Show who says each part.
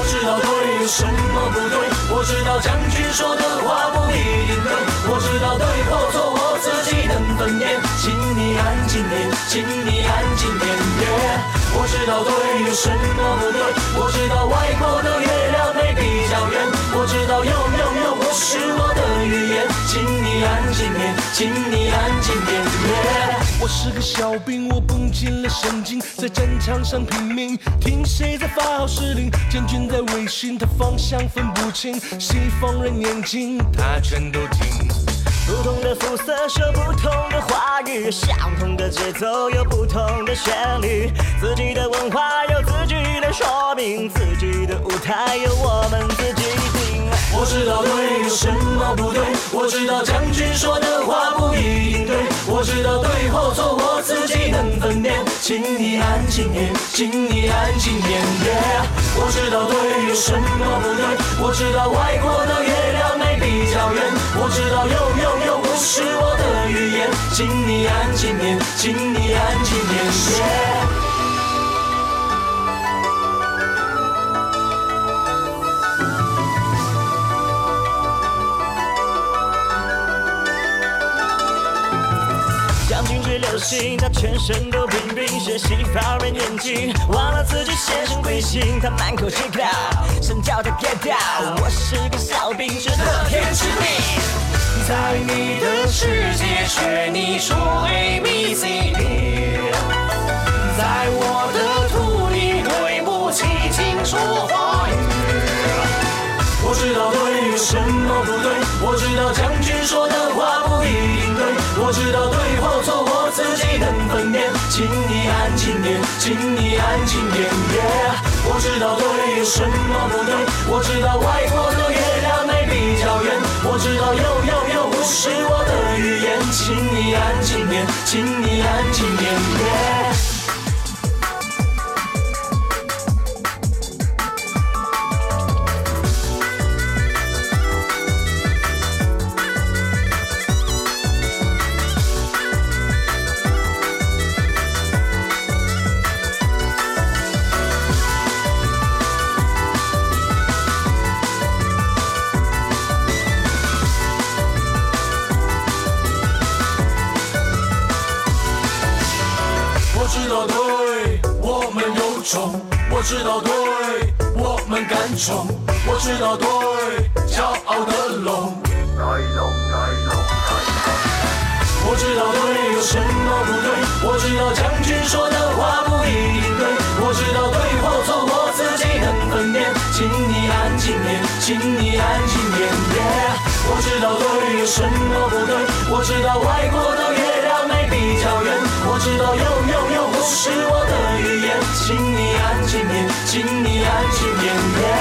Speaker 1: 我知道对有什么不对，我知道将军说的话不一定对，我知道对或错我自己能分辨，请你安静点，请你安静点。我知道对有什么不对，我知道外国的月亮没比较圆，我知道有有有不是我的语言，请你安静点，请你安静点。
Speaker 2: 我是个小兵，我绷紧了神经，在战场上拼命，听谁在发号施令，将军在微醺，他方向分不清，西方人眼睛他全都听。
Speaker 3: 不同的肤色说不同的话语，相同的节奏有不同的旋律，自己的文化有自己的说明，自己的舞台有我们自己定。
Speaker 1: 我知道对有什么不对，我知道将军说的话不一定，我知道对或错我自己能分辨，请你安静点，请你安静点。我知道对有什么不对，我知道外国的月亮没比较圆，我知道有有有不是我的语言，请你安静点，请你安静点。
Speaker 3: 他全身都冰冰，学习发人眼睛，忘了自己先生贵姓，他满口粗口，想叫他 get out。我是个小兵，是乐天知命。
Speaker 1: 在你的世界学你说 A B C D，知道对有什么不对，我知道将军说的话不一定对，我知道对或错我自己能分辨，请你安静点，请你安静点。我知道对有什么不对，我知道外国的月亮没比较圆，我知道又又又不是我的语言，请你安静点，请你安静点。我道对我们有种，我知道对我们敢冲，我知道对骄傲的龙。我知道对有什么不对，我知道将军说的话不一定对，我知道对或错我自己能分辨，请你安静点，请你安静点。我知道对有什么不对，我知道是我的语言，请你安静点，请你安静点。